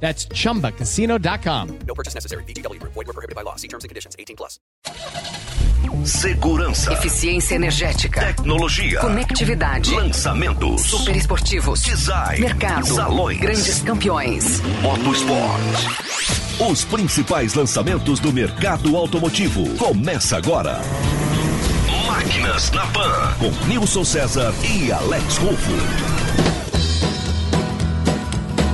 That's chumbacasino.com. No purchase necessary. BGW. Void were prohibited by law. See terms and conditions. 18 plus. Segurança, Eficiência energética. tecnologia, Conectividade. lançamentos, Super esportivos. design, Mercado. salões, Grandes campeões. motosport. Os principais lançamentos do mercado automotivo. Começa agora. Máquinas na Pan, com Nilson César e Alex Rufo.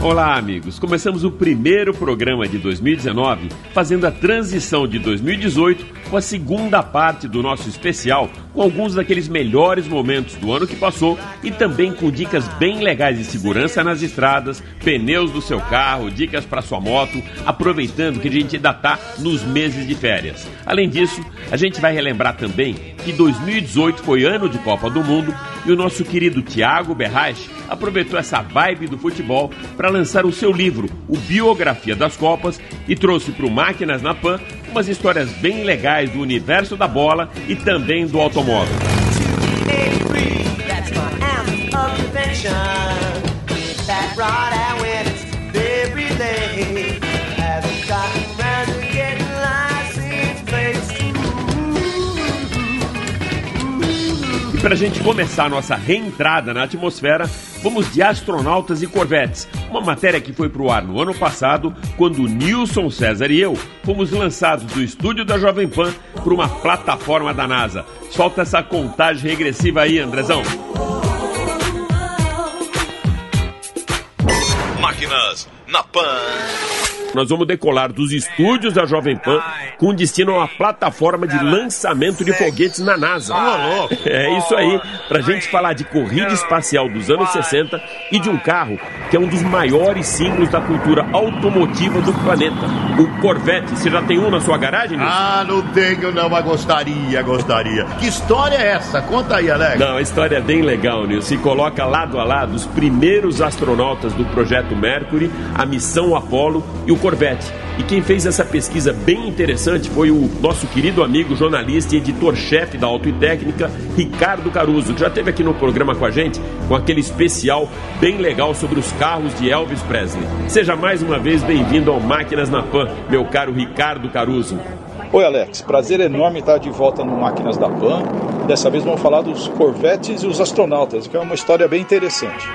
Olá, amigos. Começamos o primeiro programa de 2019 fazendo a transição de 2018 com a segunda parte do nosso especial com alguns daqueles melhores momentos do ano que passou e também com dicas bem legais de segurança nas estradas, pneus do seu carro, dicas para sua moto, aproveitando que a gente ainda está nos meses de férias. Além disso, a gente vai relembrar também que 2018 foi ano de Copa do Mundo e o nosso querido Thiago Berrache aproveitou essa vibe do futebol para lançar o seu livro, o Biografia das Copas, e trouxe para o Máquinas na Pan umas histórias bem legais do universo da bola e também do automóvel. That's my para a gente começar a nossa reentrada na atmosfera, vamos de astronautas e corvetes. Uma matéria que foi pro ar no ano passado, quando Nilson César e eu fomos lançados do estúdio da Jovem Pan para uma plataforma da NASA. Solta essa contagem regressiva aí, Andrezão. Máquinas na Pan. Nós vamos decolar dos estúdios da Jovem Pan com destino a uma plataforma de lançamento de foguetes na NASA. É isso aí, pra gente falar de corrida espacial dos anos 60 e de um carro que é um dos maiores símbolos da cultura automotiva do planeta. O Corvette. Você já tem um na sua garagem, Nilson? Ah, não tenho não, mas gostaria, gostaria. Que história é essa? Conta aí, Alex. Não, a história é bem legal, Nilson. Se coloca lado a lado os primeiros astronautas do projeto Mercury, a missão Apollo e o Corvette. E quem fez essa pesquisa bem interessante foi o nosso querido amigo jornalista e editor-chefe da Auto e Técnica, Ricardo Caruso, que já esteve aqui no programa com a gente com aquele especial bem legal sobre os carros de Elvis Presley. Seja mais uma vez bem-vindo ao Máquinas na Pan, meu caro Ricardo Caruso. Oi, Alex. Prazer enorme estar de volta no Máquinas da Pan. Dessa vez vamos falar dos Corvettes e os astronautas, que é uma história bem interessante.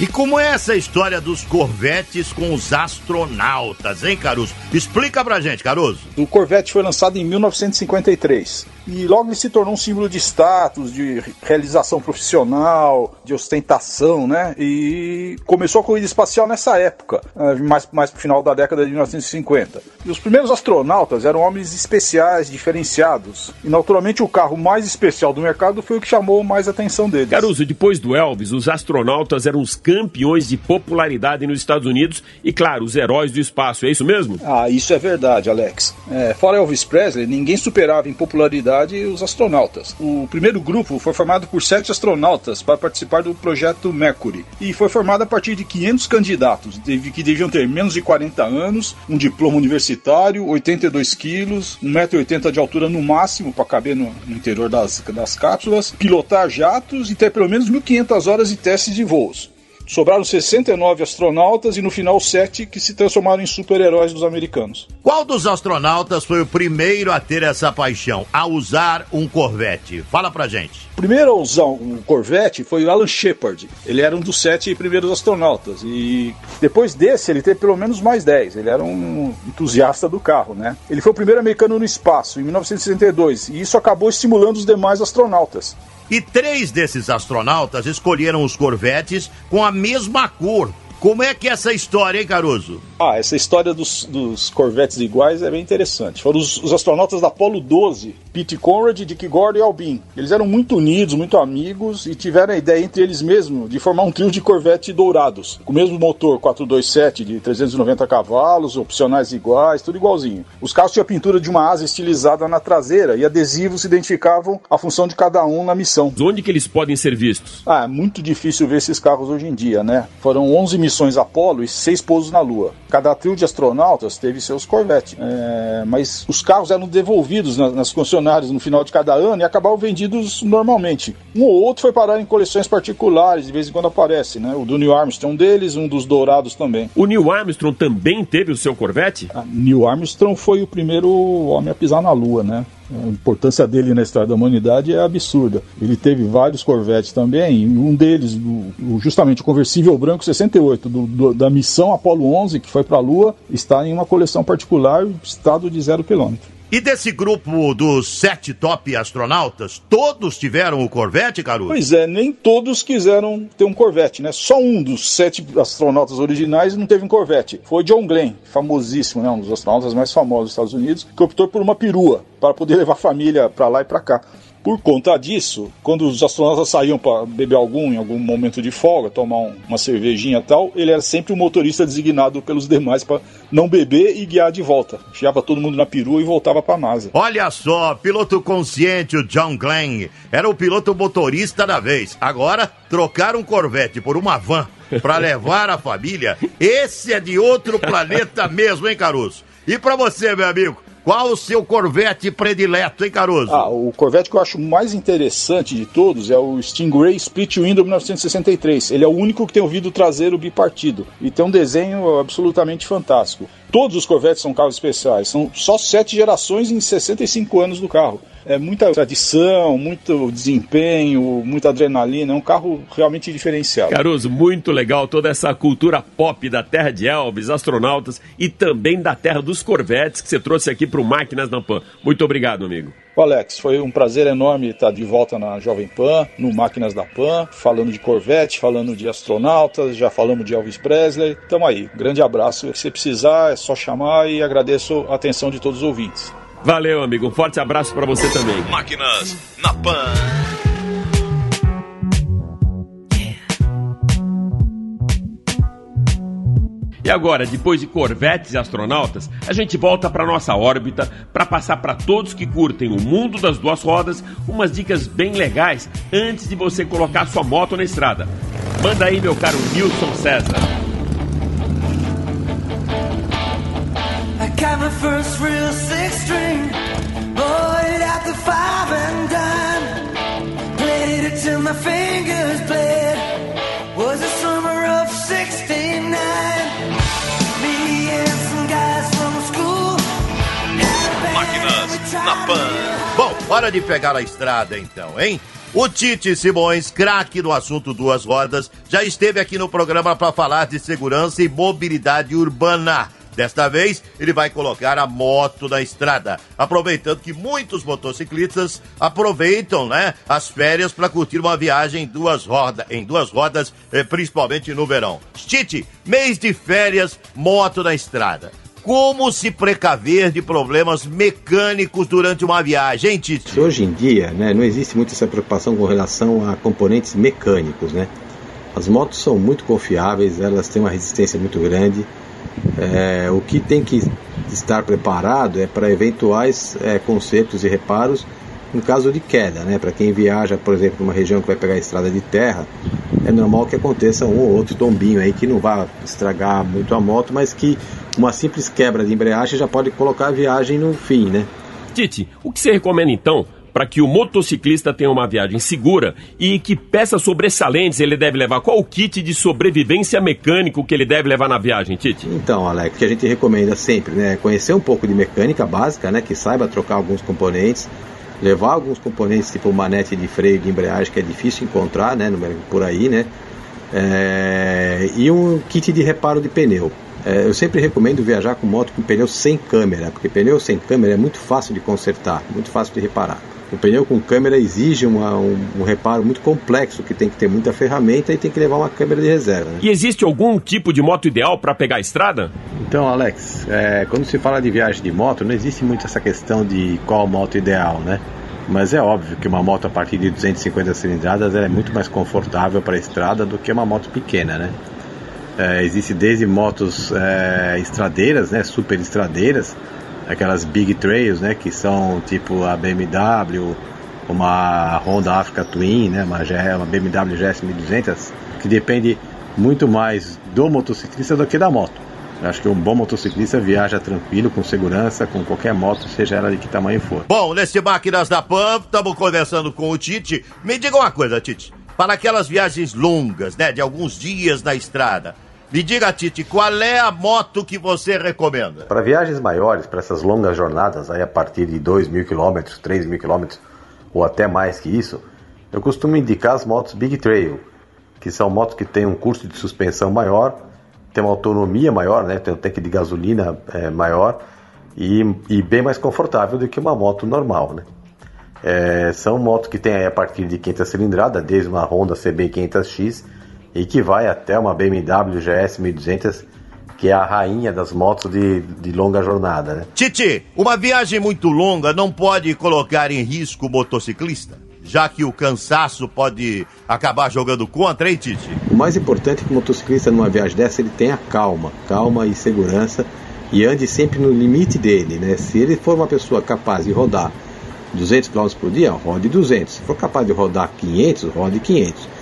E como é essa história dos corvetes com os astronautas, hein, Caruso? Explica pra gente, Caruso. O Corvette foi lançado em 1953 e logo ele se tornou um símbolo de status, de realização profissional, de ostentação, né? E começou a corrida espacial nessa época, eh, mais, mais pro final da década de 1950. E os primeiros astronautas eram homens especiais, diferenciados. E naturalmente o carro mais especial do mercado foi o que chamou mais atenção deles. Caruso, depois do Elvis, os astronautas eram os campeões de popularidade nos Estados Unidos e, claro, os heróis do espaço. É isso mesmo? Ah, isso é verdade, Alex. É, fora Elvis Presley, ninguém superava em popularidade os astronautas. O primeiro grupo foi formado por sete astronautas para participar do projeto Mercury e foi formado a partir de 500 candidatos, que deviam ter menos de 40 anos, um diploma universitário, 82 quilos, 1,80m de altura no máximo para caber no, no interior das, das cápsulas, pilotar jatos e ter pelo menos 1.500 horas de testes de voos. Sobraram 69 astronautas e no final 7 que se transformaram em super-heróis dos americanos. Qual dos astronautas foi o primeiro a ter essa paixão, a usar um corvette? Fala pra gente. O primeiro a usar um Corvette foi o Alan Shepard. Ele era um dos sete primeiros astronautas. E depois desse, ele teve pelo menos mais 10. Ele era um entusiasta do carro, né? Ele foi o primeiro americano no espaço, em 1962. E isso acabou estimulando os demais astronautas. E três desses astronautas escolheram os corvetes com a mesma cor. Como é que é essa história, hein, Caruso? Ah, essa história dos, dos corvetes iguais é bem interessante. Foram os, os astronautas da Apollo 12, Pete Conrad, Dick Gordon e Albin. Eles eram muito unidos, muito amigos e tiveram a ideia entre eles mesmos de formar um trio de corvete dourados, com o mesmo motor 427 de 390 cavalos, opcionais iguais, tudo igualzinho. Os carros tinham a pintura de uma asa estilizada na traseira e adesivos identificavam a função de cada um na missão. Onde que eles podem ser vistos? Ah, é muito difícil ver esses carros hoje em dia, né? Foram 11 missões Apollo e 6 pousos na Lua. Cada trio de astronautas teve seus Corvette, é, mas os carros eram devolvidos na- nas concessionárias no final de cada ano e acabavam vendidos normalmente. Um ou outro foi parar em coleções particulares, de vez em quando aparece, né? O do Neil Armstrong é um deles, um dos dourados também. O Neil Armstrong também teve o seu Corvette? Ah, Neil Armstrong foi o primeiro homem a pisar na Lua, né? A importância dele na história da humanidade é absurda. Ele teve vários Corvettes também, um deles, justamente o conversível branco 68, do- do- da missão Apollo 11, que foi para a Lua, está em uma coleção particular, estado de zero quilômetro. E desse grupo dos sete top astronautas, todos tiveram o Corvette, Caruso? Pois é, nem todos quiseram ter um Corvette, né? Só um dos sete astronautas originais não teve um Corvette. Foi John Glenn, famosíssimo, né? Um dos astronautas mais famosos dos Estados Unidos, que optou por uma perua para poder levar a família para lá e para cá. Por conta disso, quando os astronautas saíam para beber algum em algum momento de folga, tomar um- uma cervejinha e tal, ele era sempre o motorista designado pelos demais para não beber e guiar de volta. Enfiava todo mundo na perua e voltava para a NASA. Olha só, piloto consciente, o John Glenn, era o piloto motorista da vez. Agora, trocar um Corvette por uma van para levar a família, esse é de outro planeta mesmo, hein, Caruso? E para você, meu amigo, qual o seu Corvette predileto, hein, Caruso? Ah, o Corvette que eu acho mais interessante de todos é o Stingray Split Window 1963. Ele é o único que tem o vidro traseiro bipartido e tem um desenho absolutamente fantástico. Todos os Corvettes são carros especiais, são só sete gerações em 65 anos do carro. É muita tradição, muito desempenho, muita adrenalina, é um carro realmente diferenciado. Caruso, muito legal toda essa cultura pop da terra de Elvis, astronautas e também da terra dos Corvettes que você trouxe aqui pro Máquinas na Pan. Muito obrigado, amigo. Alex, foi um prazer enorme estar de volta na Jovem Pan, no Máquinas da Pan, falando de Corvette, falando de astronautas, já falamos de Elvis Presley. Tamo aí, grande abraço. Se precisar, é só chamar e agradeço a atenção de todos os ouvintes. Valeu, amigo. Um forte abraço para você também. Máquinas na Pan. E agora, depois de Corvettes e astronautas, a gente volta para nossa órbita para passar para todos que curtem o mundo das duas rodas umas dicas bem legais antes de você colocar sua moto na estrada. Manda aí, meu caro Nilson César. Got my first real six string. Bought it at the five and dime. Played it till my fingers bled. Was the summer of 69. Me and some guys from school. Máquinas na Pan. Bom, hora de pegar a estrada então, hein? O Tite Simões, craque no assunto duas rodas, já esteve aqui no programa para falar de segurança e mobilidade urbana. Desta vez, ele vai colocar a moto na estrada, aproveitando que muitos motociclistas aproveitam, né, as férias para curtir uma viagem em duas rodas, em duas rodas, eh, principalmente no verão. Tite, mês de férias, moto na estrada. Como se precaver de problemas mecânicos durante uma viagem, Tite? Hoje em dia, né, não existe muito essa preocupação com relação a componentes mecânicos, né? As motos são muito confiáveis, elas têm uma resistência muito grande. É, o que tem que estar preparado é para eventuais é, consertos e reparos em caso de queda, né? Para quem viaja, por exemplo, numa região que vai pegar estrada de terra, é normal que aconteça um ou outro tombinho aí que não vá estragar muito a moto, mas que uma simples quebra de embreagem já pode colocar a viagem no fim, né? Tite, o que você recomenda então para que o motociclista tenha uma viagem segura e que peças sobressalentes ele deve levar? Qual o kit de sobrevivência mecânico que ele deve levar na viagem, Tite? Então, Alex, o que a gente recomenda sempre, né, é conhecer um pouco de mecânica básica, né, que saiba trocar alguns componentes, levar alguns componentes tipo manete de freio de embreagem que é difícil encontrar, né, por aí, né, é, e um kit de reparo de pneu. É, eu sempre recomendo viajar com moto com pneu sem câmera, porque pneu sem câmera é muito fácil de consertar, muito fácil de reparar. O pneu com câmera exige uma, um, um, reparo muito complexo, que tem que ter muita ferramenta e tem que levar uma câmera de reserva. Né? E existe algum tipo de moto ideal para pegar a estrada? Então, Alex, é, quando se fala de viagem de moto, não existe muito essa questão de qual moto ideal, né? Mas é óbvio que uma moto a partir de 250 cilindradas é muito mais confortável para a estrada do que uma moto pequena, né? É, existe desde motos é, estradeiras, né, super estradeiras, aquelas big trails, né, que são tipo a BMW, uma Honda Africa Twin, né, uma, uma BMW GS 1200, que depende muito mais do motociclista do que da moto. Eu acho que um bom motociclista viaja tranquilo, com segurança, com qualquer moto, seja ela de que tamanho for. Bom, nesse Máquinas da PAM, estamos conversando com o Tite. Me diga uma coisa, Tite. Para aquelas viagens longas, né, de alguns dias na estrada, me diga, Tite, qual é a moto que você recomenda? Para viagens maiores, para essas longas jornadas, aí a partir de 2 mil quilômetros, 3 mil quilômetros, ou até mais que isso, eu costumo indicar as motos Big Trail, que são motos que têm um custo de suspensão maior, tem uma autonomia maior, né, tem um tanque de gasolina é, maior e, e, bem mais confortável do que uma moto normal. Né? É, são motos que têm a partir de 500 cilindradas, desde uma Honda CB 500X e que vai até uma BMW GS 1200 que é a rainha das motos de, de longa jornada, né? Titi, uma viagem muito longa não pode colocar em risco o motociclista? Já que o cansaço pode acabar jogando contra, hein, Titi? O mais importante é que o motociclista numa viagem dessa ele tenha calma, calma e segurança e ande sempre no limite dele, né? Se ele for uma pessoa capaz de rodar 200 km por dia, rode 200. Se for capaz de rodar 500, rode 500.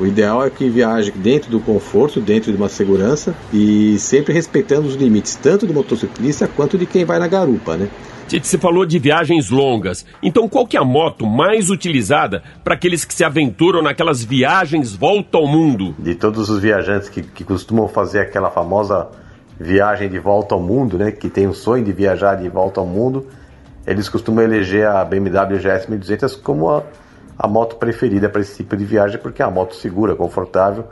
O ideal é que viaje dentro do conforto, dentro de uma segurança e sempre respeitando os limites tanto do motociclista quanto de quem vai na garupa, né? Tite, você falou de viagens longas. Então, qual que é a moto mais utilizada para aqueles que se aventuram naquelas viagens volta ao mundo? De todos os viajantes que, que costumam fazer aquela famosa viagem de volta ao mundo, né? Que tem o sonho de viajar de volta ao mundo, eles costumam eleger a BMW GS 1200 como a a moto preferida para esse tipo de viagem, porque é uma moto segura, confortável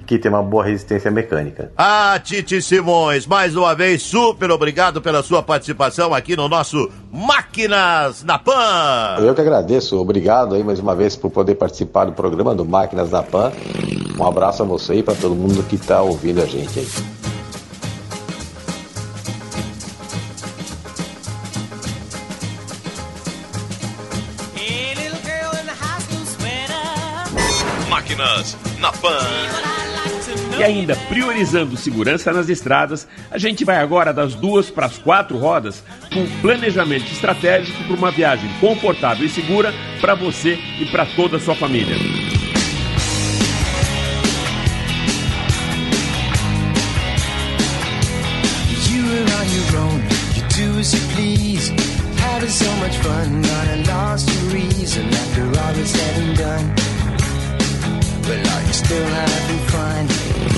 e que tem uma boa resistência mecânica. Ah, Titi Simões, mais uma vez, super obrigado pela sua participação aqui no nosso Máquinas na Pan. Eu que agradeço, obrigado aí mais uma vez por poder participar do programa do Máquinas na Pan. Um abraço a você e para todo mundo que está ouvindo a gente aí. Na Pan. E ainda priorizando segurança nas estradas, a gente vai agora das duas para as quatro rodas com planejamento estratégico para uma viagem confortável e segura para você e para toda a sua família. so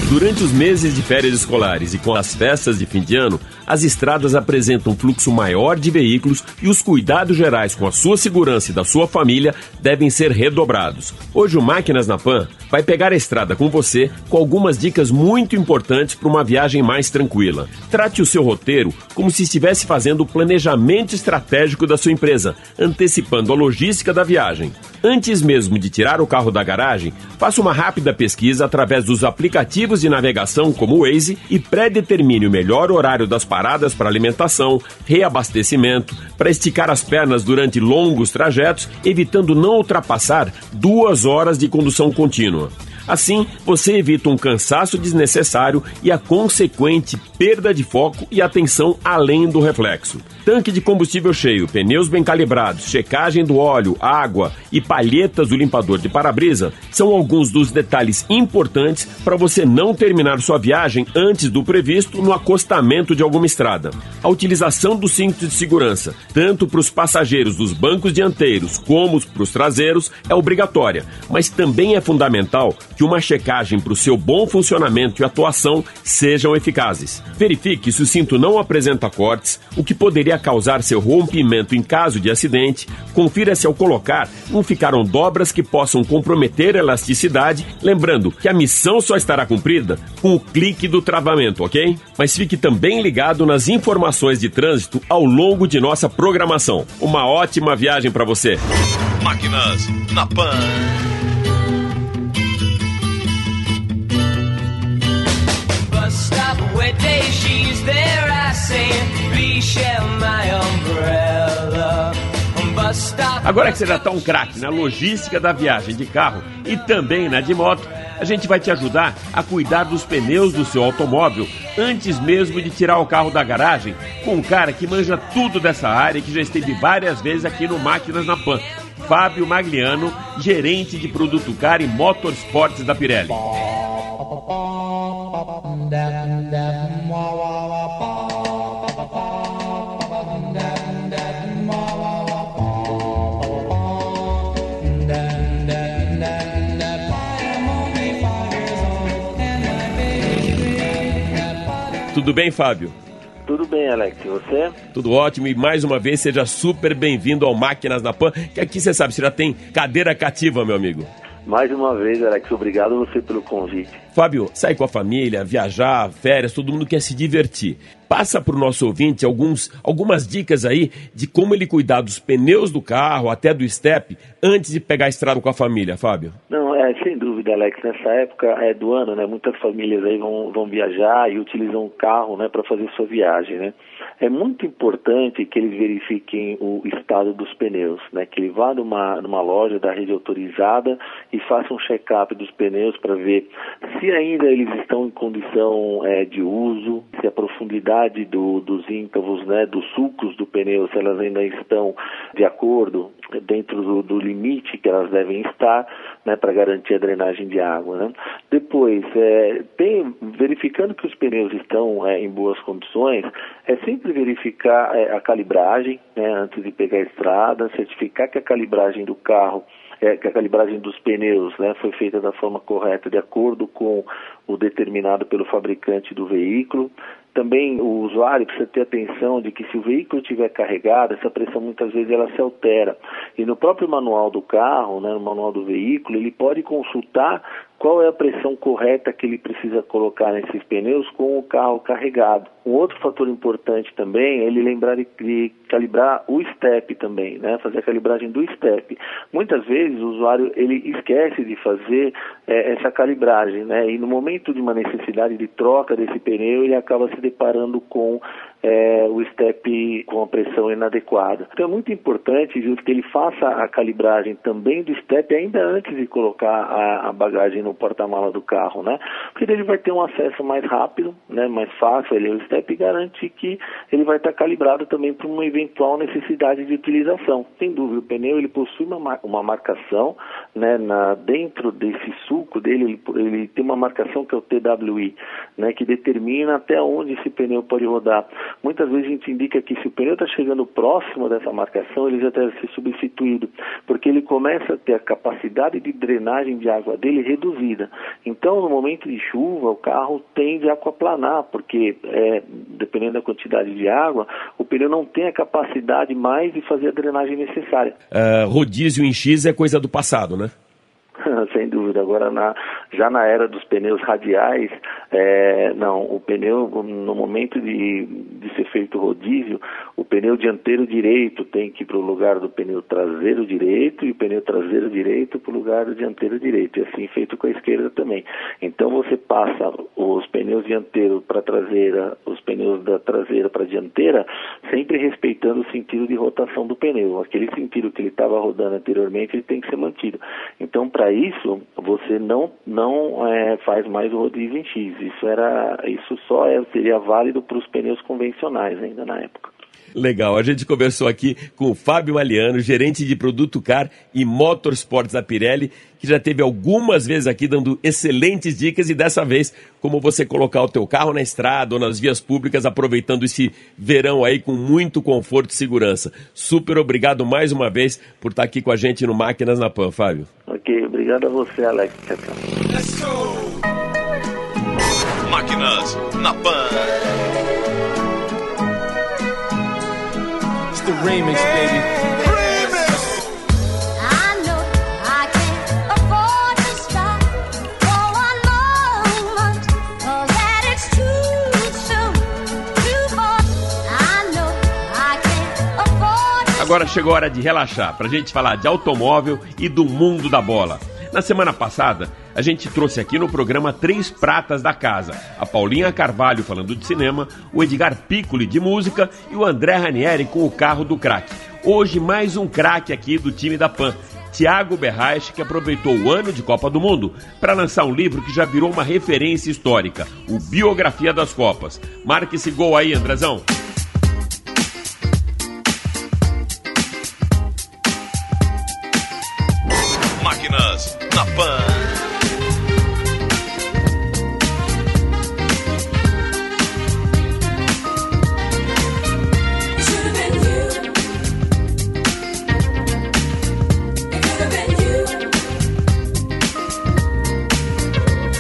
Durante os meses de férias escolares e com as festas de fim de ano, as estradas apresentam um fluxo maior de veículos e os cuidados gerais com a sua segurança e da sua família devem ser redobrados. Hoje o Máquinas na Pan vai pegar a estrada com você com algumas dicas muito importantes para uma viagem mais tranquila. Trate o seu roteiro como se estivesse fazendo o planejamento estratégico da sua empresa, antecipando a logística da viagem. Antes mesmo de tirar o carro da garagem, faça uma rápida pesquisa através dos aplicativos de navegação como o Waze e pré-determine o melhor horário das paradas para alimentação, reabastecimento, para esticar as pernas durante longos trajetos, evitando não ultrapassar duas horas de condução contínua. Assim, você evita um cansaço desnecessário e a consequente perda de foco e atenção além do reflexo. Tanque de combustível cheio, pneus bem calibrados, checagem do óleo, água e palhetas do limpador de para-brisa são alguns dos detalhes importantes para você não terminar sua viagem antes do previsto no acostamento de alguma estrada. A utilização do cinto de segurança, tanto para os passageiros dos bancos dianteiros como para os traseiros, é obrigatória, mas também é fundamental que uma checagem para o seu bom funcionamento e atuação sejam eficazes. Verifique se o cinto não apresenta cortes, o que poderia causar seu rompimento em caso de acidente. Confira se ao colocar não ficaram dobras que possam comprometer a elasticidade. Lembrando que a missão só estará cumprida com o clique do travamento, ok? Mas fique também ligado nas informações de trânsito ao longo de nossa programação. Uma ótima viagem para você. Máquinas na Pan. Agora que você já está um craque na logística da viagem de carro e também na de moto, a gente vai te ajudar a cuidar dos pneus do seu automóvel antes mesmo de tirar o carro da garagem com um cara que manja tudo dessa área e que já esteve várias vezes aqui no Máquinas na Pan. Fábio Magliano, gerente de produto car e motorsports da Pirelli. Tudo bem, Fábio? Tudo bem, Alex. E você? Tudo ótimo e mais uma vez seja super bem-vindo ao Máquinas na Pan, que aqui você sabe, você já tem cadeira cativa, meu amigo. Mais uma vez, Alex, obrigado a você pelo convite. Fábio, sair com a família, viajar, férias, todo mundo quer se divertir. Passa para o nosso ouvinte alguns, algumas dicas aí de como ele cuidar dos pneus do carro, até do step, antes de pegar a estrada com a família, Fábio. Não, é sem dúvida, Alex. Nessa época é, do ano, né? Muitas famílias aí vão, vão viajar e utilizam o carro, né, para fazer sua viagem, né? É muito importante que eles verifiquem o estado dos pneus, né? Que ele vá numa, numa loja da rede autorizada e faça um check-up dos pneus para ver se ainda eles estão em condição é, de uso, se a profundidade do, dos íncavos, né, dos sulcos do pneu, se elas ainda estão de acordo dentro do, do limite que elas devem estar, né, para garantir a drenagem de água. Né? Depois, é, tem, verificando que os pneus estão é, em boas condições, é sempre verificar é, a calibragem né, antes de pegar a estrada, certificar que a calibragem do carro é, que a calibragem dos pneus né, foi feita da forma correta, de acordo com o determinado pelo fabricante do veículo. Também o usuário precisa ter atenção de que se o veículo estiver carregado, essa pressão muitas vezes ela se altera. E no próprio manual do carro, né, no manual do veículo, ele pode consultar qual é a pressão correta que ele precisa colocar nesses pneus com o carro carregado. Um outro fator importante também é ele lembrar de, calibrar o step também, né? fazer a calibragem do step. Muitas vezes o usuário ele esquece de fazer é, essa calibragem, né? e no momento de uma necessidade de troca desse pneu ele acaba se deparando com é, o step com a pressão inadequada. Então é muito importante, Júlio, que ele faça a calibragem também do step ainda antes de colocar a, a bagagem no porta-mala do carro, né? Porque ele vai ter um acesso mais rápido, né? Mais fácil, ele, o step garante que ele vai estar calibrado também para uma eventual necessidade de utilização. Sem dúvida, o pneu ele possui uma, uma marcação, né? Na, dentro desse sulco dele, ele, ele tem uma marcação que é o TWI, né? Que determina até onde esse pneu pode rodar. Muitas vezes a gente indica que se o pneu está chegando próximo dessa marcação, ele já deve ser substituído, porque ele começa a ter a capacidade de drenagem de água dele reduzida. Então, no momento de chuva, o carro tende a aquaplanar, porque é, dependendo da quantidade de água, o pneu não tem a capacidade mais de fazer a drenagem necessária. Uh, rodízio em X é coisa do passado, né? Sem dúvida. Agora, na, já na era dos pneus radiais, é, não, o pneu, no momento de, de ser feito rodízio, o pneu dianteiro direito tem que ir para o lugar do pneu traseiro direito e o pneu traseiro direito para o lugar do dianteiro direito. E assim feito com a esquerda também. Então você passa os pneus dianteiros para traseira, os pneus da traseira para dianteira, sempre respeitando o sentido de rotação do pneu. Aquele sentido que ele estava rodando anteriormente, ele tem que ser mantido. Então, para isso, você não, não é, faz mais o rodízio em X. Isso, era, isso só é, seria válido para os pneus convencionais ainda na época. Legal, a gente conversou aqui com o Fábio Aliano, gerente de produto car e motorsports da Pirelli, que já teve algumas vezes aqui dando excelentes dicas e dessa vez como você colocar o teu carro na estrada ou nas vias públicas, aproveitando esse verão aí com muito conforto e segurança. Super obrigado mais uma vez por estar aqui com a gente no Máquinas na Pan, Fábio. Ok, obrigado a você, Alex. Tchau, tchau. Máquinas na Pan. Afford to Agora chegou a hora de relaxar, pra gente falar de automóvel e do mundo da bola. Na semana passada, a gente trouxe aqui no programa três pratas da casa: a Paulinha Carvalho falando de cinema, o Edgar Piccoli de música e o André Ranieri com o carro do craque. Hoje, mais um craque aqui do time da PAN. Tiago Berraich, que aproveitou o ano de Copa do Mundo para lançar um livro que já virou uma referência histórica, o Biografia das Copas. Marque esse gol aí, Andrezão.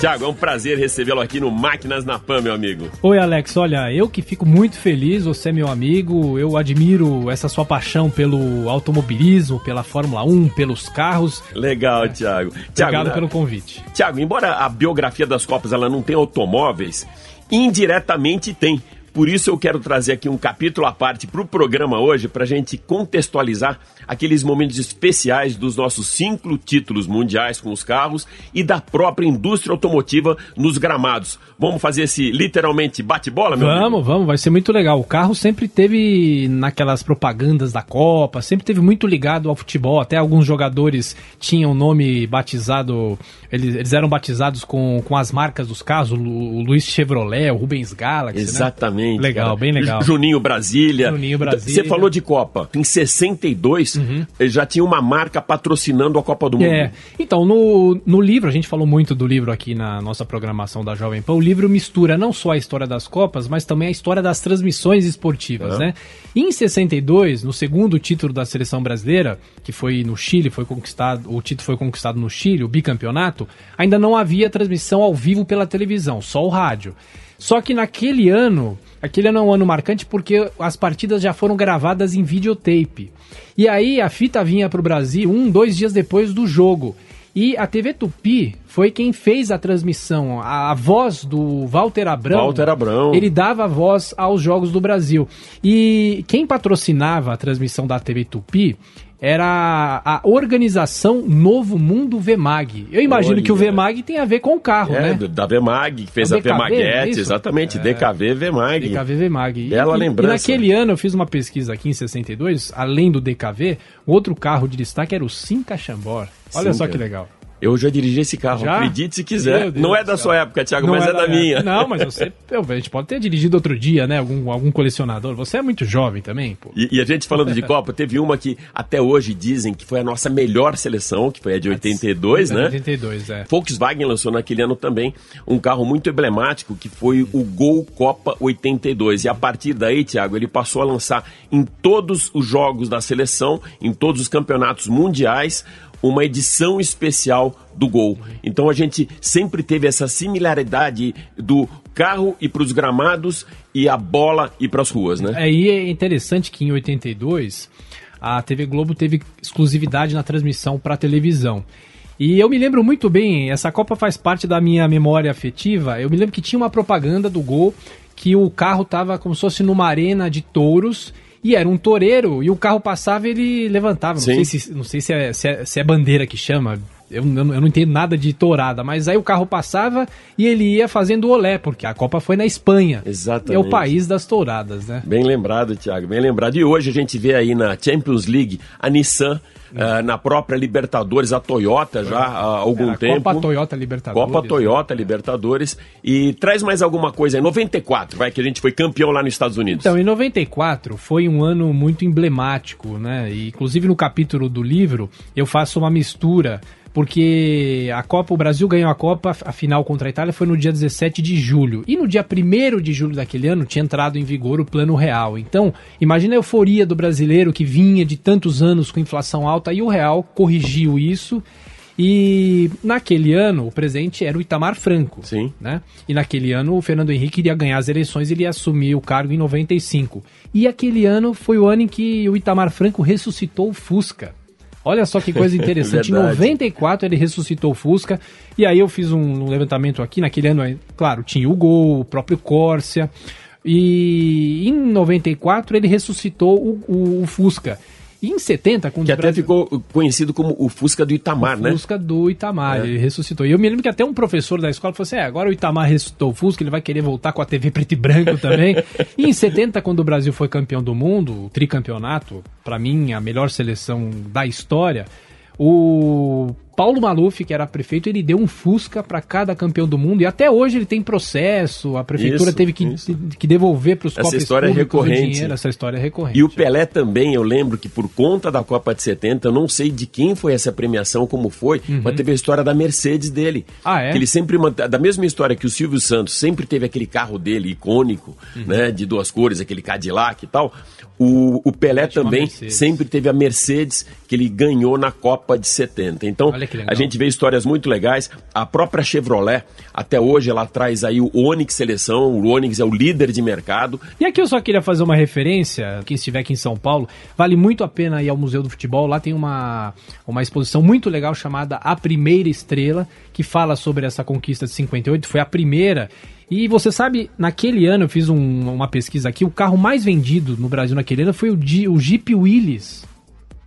Tiago, é um prazer recebê-lo aqui no Máquinas na Pan, meu amigo. Oi, Alex. Olha, eu que fico muito feliz, você é meu amigo, eu admiro essa sua paixão pelo automobilismo, pela Fórmula 1, pelos carros. Legal, Tiago. Tiago, Obrigado né? pelo convite. Tiago, embora a biografia das Copas ela não tenha automóveis, indiretamente tem. Por isso eu quero trazer aqui um capítulo à parte para o programa hoje, para a gente contextualizar aqueles momentos especiais dos nossos cinco títulos mundiais com os carros e da própria indústria automotiva nos gramados. Vamos fazer esse literalmente bate-bola, meu amigo? Vamos, vamos, vai ser muito legal. O carro sempre teve naquelas propagandas da Copa, sempre teve muito ligado ao futebol. Até alguns jogadores tinham nome batizado, eles, eles eram batizados com, com as marcas dos carros, o, o Luiz Chevrolet, o Rubens Galaxy, né? Exatamente. Legal, cara. bem legal. Juninho Brasília. Juninho Brasília. Você falou de Copa. Em 62, ele já tinha uma marca patrocinando a Copa do Mundo. É. Então, no, no livro, a gente falou muito do livro aqui na nossa programação da Jovem Pan. O livro mistura não só a história das Copas, mas também a história das transmissões esportivas, É. né? Em 62, no segundo título da seleção brasileira, que foi no Chile, foi conquistado, o título foi conquistado no Chile, o bicampeonato, ainda não havia transmissão ao vivo pela televisão, só o rádio. Só que naquele ano, aquele ano é um ano marcante porque as partidas já foram gravadas em videotape. E aí a fita vinha para o Brasil um, dois dias depois do jogo. E a TV Tupi foi quem fez a transmissão. A, a voz do Walter Abrão. Walter Abrão. Ele dava voz aos Jogos do Brasil. E quem patrocinava a transmissão da TV Tupi era a organização Novo Mundo VMAG. Eu imagino Olha. que o VMAG tem a ver com o carro, É, né? da VMAG, que fez A a, DKV, é VMAguete, isso? exatamente, É. DKV VMAG. DKV VMAG. Bela e, lembrança. E naquele ano eu fiz uma pesquisa aqui em 62, além do DKV, outro carro de destaque era o Simca Chambord. Olha só Simca. que legal. Eu já dirigi esse carro, Já? acredite se quiser. Não é da sua época, Thiago, Não mas é, é da minha. Não, mas você, eu, a gente pode ter dirigido outro dia, né? Algum, algum colecionador. Você é muito jovem também, pô. E, e a gente falando de Copa, teve uma que até hoje dizem que foi a nossa melhor seleção, que foi a de 82, né? 82, é. Volkswagen lançou naquele ano também um carro muito emblemático que foi o Gol Copa 82. E a partir daí, Thiago, ele passou a lançar em todos os jogos da seleção, em todos os campeonatos mundiais, uma edição especial do Gol. Então a gente sempre teve essa similaridade do carro ir para os gramados e a bola ir para as ruas, né? É, e é interessante que em 82 a TV Globo teve exclusividade na transmissão para televisão. E eu me lembro muito bem, essa Copa faz parte da minha memória afetiva. Eu me lembro que tinha uma propaganda do Gol que o carro tava como se fosse numa arena de touros e era um toureiro e o carro passava e ele levantava. Não Sim. sei, se, não sei se, é, se, é, se é bandeira que chama. Eu, não- eu não entendo nada de tourada, mas aí o carro passava e ele ia fazendo olé, porque a Copa foi na Espanha. Exatamente. É o país das touradas, né? Bem lembrado, Thiago, bem lembrado. E hoje a gente vê aí na Champions League a Nissan, ah, na própria Libertadores, a Toyota já há algum Era tempo. Copa Toyota Libertadores. Copa Toyota Libertadores. E traz mais alguma coisa aí. 94, vai, que a gente foi campeão lá nos Estados Unidos. Então, em 94 foi um ano muito emblemático, né? E, inclusive no capítulo do livro eu faço uma mistura, porque a Copa, o Brasil ganhou a Copa, a final contra a Itália foi no dia 17 de julho. E no dia 1 de julho daquele ano tinha entrado em vigor o Plano Real. Então, imagina a euforia do brasileiro que vinha de tantos anos com inflação alta e o Real corrigiu isso. E naquele ano, o presidente era o Itamar Franco. Sim. Né? E naquele ano, o Fernando Henrique iria ganhar as eleições, ele ia assumir o cargo em 95. E aquele ano foi o ano em que o Itamar Franco ressuscitou o Fusca. Olha só que coisa interessante. em Verdade. 94 ele ressuscitou o Fusca. E aí eu fiz um levantamento aqui. Naquele ano, claro, tinha o Gol, o próprio Corsia. E em 94 ele ressuscitou o, o- o Fusca. E em 70, quando Que o até Brasil- ficou conhecido como o Fusca do Itamar, né? Fusca do Itamar, É. ele ressuscitou. E eu me lembro que até um professor da escola falou assim: é, agora o Itamar ressuscitou o Fusca, ele vai querer voltar com a TV preto e branco também. e em 70, quando o Brasil foi campeão do mundo, o tricampeonato, pra mim, a melhor seleção da história, o Paulo Maluf, que era prefeito, ele deu um Fusca pra cada campeão do mundo e até hoje ele tem processo, a prefeitura Isso, teve que, isso. que devolver pros Essa cofres história é recorrente. dinheiro, essa história é recorrente. E o Pelé também, eu lembro que por conta da Copa de 70, eu não sei de quem foi essa premiação, como foi, mas teve a história da Mercedes dele. Uhum. Ah, é? Que ele sempre da mesma história que o Silvio Santos sempre teve aquele carro dele icônico, Uhum. né, de duas cores, aquele Cadillac e tal. O, o Pelé uma também sempre teve a Mercedes que ele ganhou na Copa de 70. Então, Olha. A gente vê histórias muito legais. A própria Chevrolet, até hoje, ela traz aí o Onix Seleção. O Onix é o líder de mercado. E aqui eu só queria fazer uma referência, quem estiver aqui em São Paulo, vale muito a pena ir ao Museu do Futebol, lá tem uma, uma exposição muito legal chamada A Primeira Estrela, que fala sobre essa conquista de 58, foi a primeira. E você sabe, naquele ano, eu fiz um- uma pesquisa aqui, o carro mais vendido no Brasil naquele ano foi o, o Jeep Willys.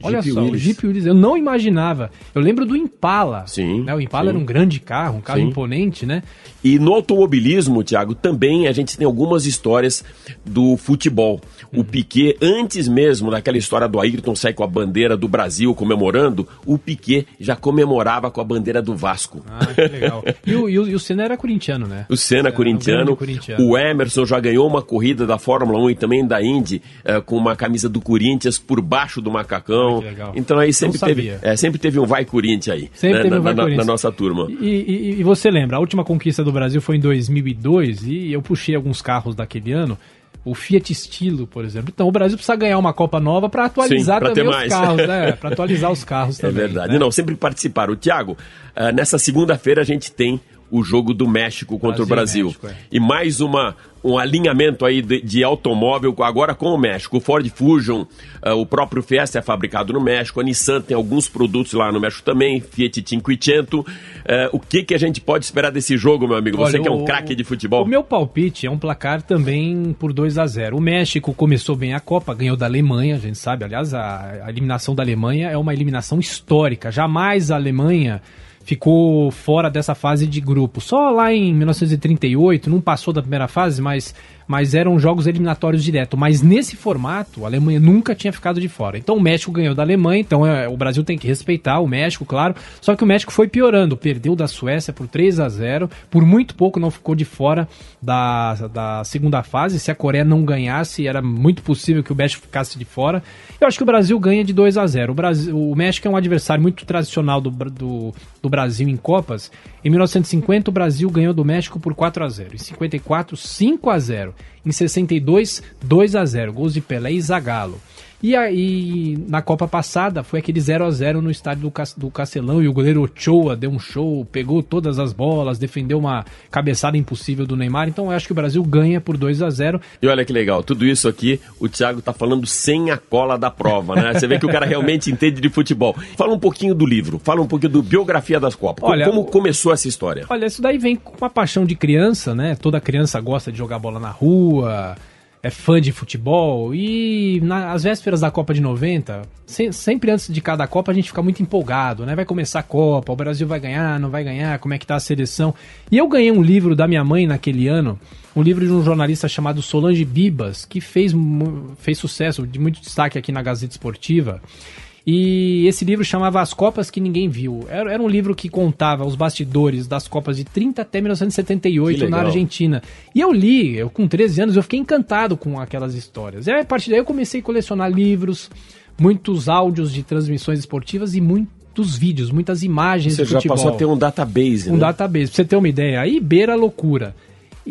Olha Jeep só, o Willys. Jeep Willys, eu não imaginava. Eu lembro do Impala. Sim, né? O Impala sim. era um grande carro, um carro Sim. imponente, né? E no automobilismo, Thiago, também a gente tem algumas histórias do futebol. O Piquet, antes mesmo daquela história do Ayrton sair com a bandeira do Brasil comemorando, o Piquet já comemorava com a bandeira do Vasco. Ah, que legal. E o, e o, e o Senna era corintiano, né? O Senna um corintiano, corintiano. o Emerson já ganhou uma corrida da Fórmula 1 e também da Indy eh, com uma camisa do Corinthians por baixo do macacão. Ah, que legal. Então aí sempre teve, é, sempre teve um vai Corinthians aí, Sempre né, teve na, um vai na- Corinthians. na nossa turma. E, e- e você lembra, a última conquista do Brasil foi em 2002 e eu puxei alguns carros daquele ano. O Fiat Stilo, por exemplo. Então o Brasil precisa ganhar uma Copa nova para atualizar Sim, também os mais. carros, né? Para atualizar os carros É também. verdade. né? Não, sempre participaram. Tiago, ah, nessa segunda-feira a gente tem o jogo do México contra Brasil o Brasil. México, é. E mais uma, um alinhamento aí de, de automóvel agora com o México. O Ford Fusion, ah, o próprio Fiesta é fabricado no México, a Nissan tem alguns produtos lá no México também, Fiat 500. Ah, o que, que a gente pode esperar desse jogo, meu amigo? Você Olha, que é um craque de futebol. O meu palpite é um placar também por 2 a 0 O México começou bem a Copa, ganhou da Alemanha, a gente sabe. Aliás, a, a eliminação da Alemanha é uma eliminação histórica. Jamais a Alemanha ficou fora dessa fase de grupo. Só lá em 1938, não passou da primeira fase, mas, mas eram jogos eliminatórios direto. Mas nesse formato, a Alemanha nunca tinha ficado de fora. Então o México ganhou da Alemanha, então é, o Brasil tem que respeitar o México, claro. Só que o México foi piorando, perdeu da Suécia por 3 a 0 por muito pouco não ficou de fora da, da segunda fase. Se a Coreia não ganhasse, era muito possível que o México ficasse de fora. Eu acho que o Brasil ganha de 2 a 0 o, Brasil, o México é um adversário muito tradicional do, do, do Brasil em Copas. Em 1950, o Brasil ganhou do México por 4 a 0 Em 54, 5 a 0 Em 62, 2 a 0 Gols de Pelé e Zagallo. E aí, na Copa passada, foi aquele 0 a 0 no estádio do, do Castelão e o goleiro Ochoa deu um show, pegou todas as bolas, defendeu uma cabeçada impossível do Neymar. Então eu acho que o Brasil ganha por 2 a 0 E olha que legal, tudo isso aqui o Thiago tá falando sem a cola da prova, né? Você vê que o cara realmente entende de futebol. Fala um pouquinho do livro, fala um pouquinho do Biografia das Copas. Co- Olha, Como começou essa história? Olha, isso daí vem com uma paixão de criança, né? Toda criança gosta de jogar bola na rua. É fã de futebol e nas vésperas da Copa de 90, se- sempre antes de cada Copa a gente fica muito empolgado, né? Vai começar a Copa, o Brasil vai ganhar, não vai ganhar, como é que tá a seleção. E eu ganhei um livro da minha mãe naquele ano, um livro de um jornalista chamado Solange Bibas, que fez, fez sucesso, de muito destaque aqui na Gazeta Esportiva. E esse livro chamava As Copas que Ninguém Viu. Era, era um livro que contava os bastidores das Copas de 30 até 1978 Que na. Argentina. E eu li, eu com 13 anos, eu fiquei encantado com aquelas histórias. E a partir daí eu comecei a colecionar livros, muitos áudios de transmissões esportivas e muitos vídeos, muitas imagens Você de já futebol. passou a ter um database, Um né? database. Pra você ter uma ideia, aí beira a loucura.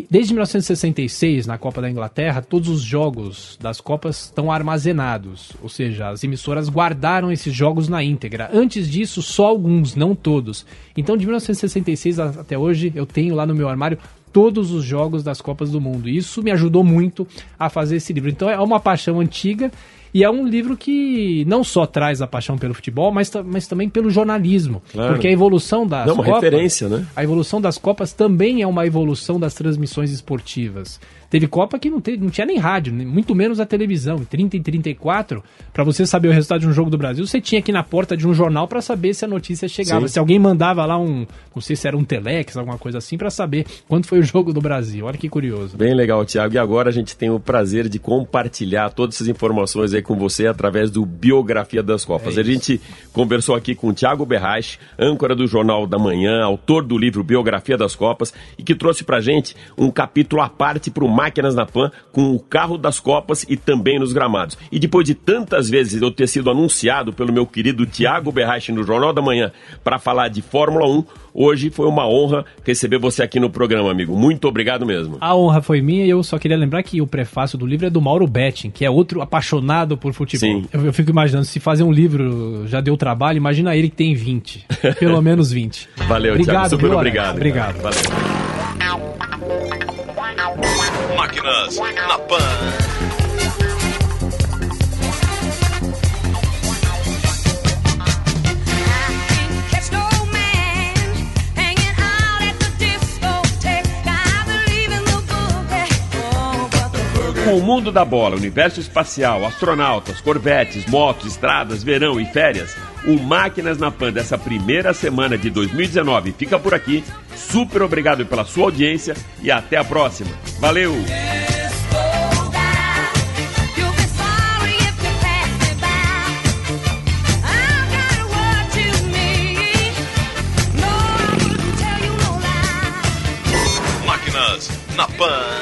Desde 1966, na Copa da Inglaterra, todos os jogos das Copas estão armazenados. Ou seja, as emissoras guardaram esses jogos na íntegra. Antes disso, só alguns, não todos. Então, de 1966 a- até hoje, eu tenho lá no meu armário todos os jogos das Copas do Mundo. Isso me ajudou muito a fazer esse livro. Então, é uma paixão antiga. E é um livro que não só traz a paixão pelo futebol, mas, mas também pelo jornalismo. Claro. Porque a evolução das Não, uma Copas... referência, né? A evolução das Copas também é uma evolução das transmissões esportivas. Teve Copa que não, teve, não tinha nem rádio, muito menos a televisão. Em 30 e 34, para você saber o resultado de um jogo do Brasil, você tinha que ir na porta de um jornal para saber se a notícia chegava. Sim. Se alguém mandava lá um, não sei se era um telex, alguma coisa assim, para saber quando foi o jogo do Brasil. Olha que curioso. Bem legal, Tiago. E agora a gente tem o prazer de compartilhar todas essas informações aí com você através do Biografia das Copas. É a gente conversou aqui com o Tiago Berrache, âncora do Jornal da Manhã, autor do livro Biografia das Copas, e que trouxe pra gente um capítulo à parte pro Máquinas na Pan com o carro das Copas e também nos gramados. E depois de tantas vezes eu ter sido anunciado pelo meu querido Tiago Berrache no Jornal da Manhã para falar de Fórmula 1, hoje foi uma honra receber você aqui no programa, amigo. Muito obrigado mesmo. A honra foi minha e eu só queria lembrar que o prefácio do livro é do Mauro Betting, que é outro apaixonado por futebol. Sim. Eu, eu fico imaginando, se fazer um livro já deu trabalho, imagina ele que tem 20. Pelo menos 20. Valeu, obrigado, Thiago. Super viu, obrigado. Obrigado. Valeu. Máquinas na Pan. Com o mundo da bola, universo espacial, astronautas, corvetes, motos, estradas, verão e férias, o Máquinas na Pan dessa primeira semana de 2019 fica por aqui. Super obrigado pela sua audiência e até a próxima. Valeu! Máquinas na Pan.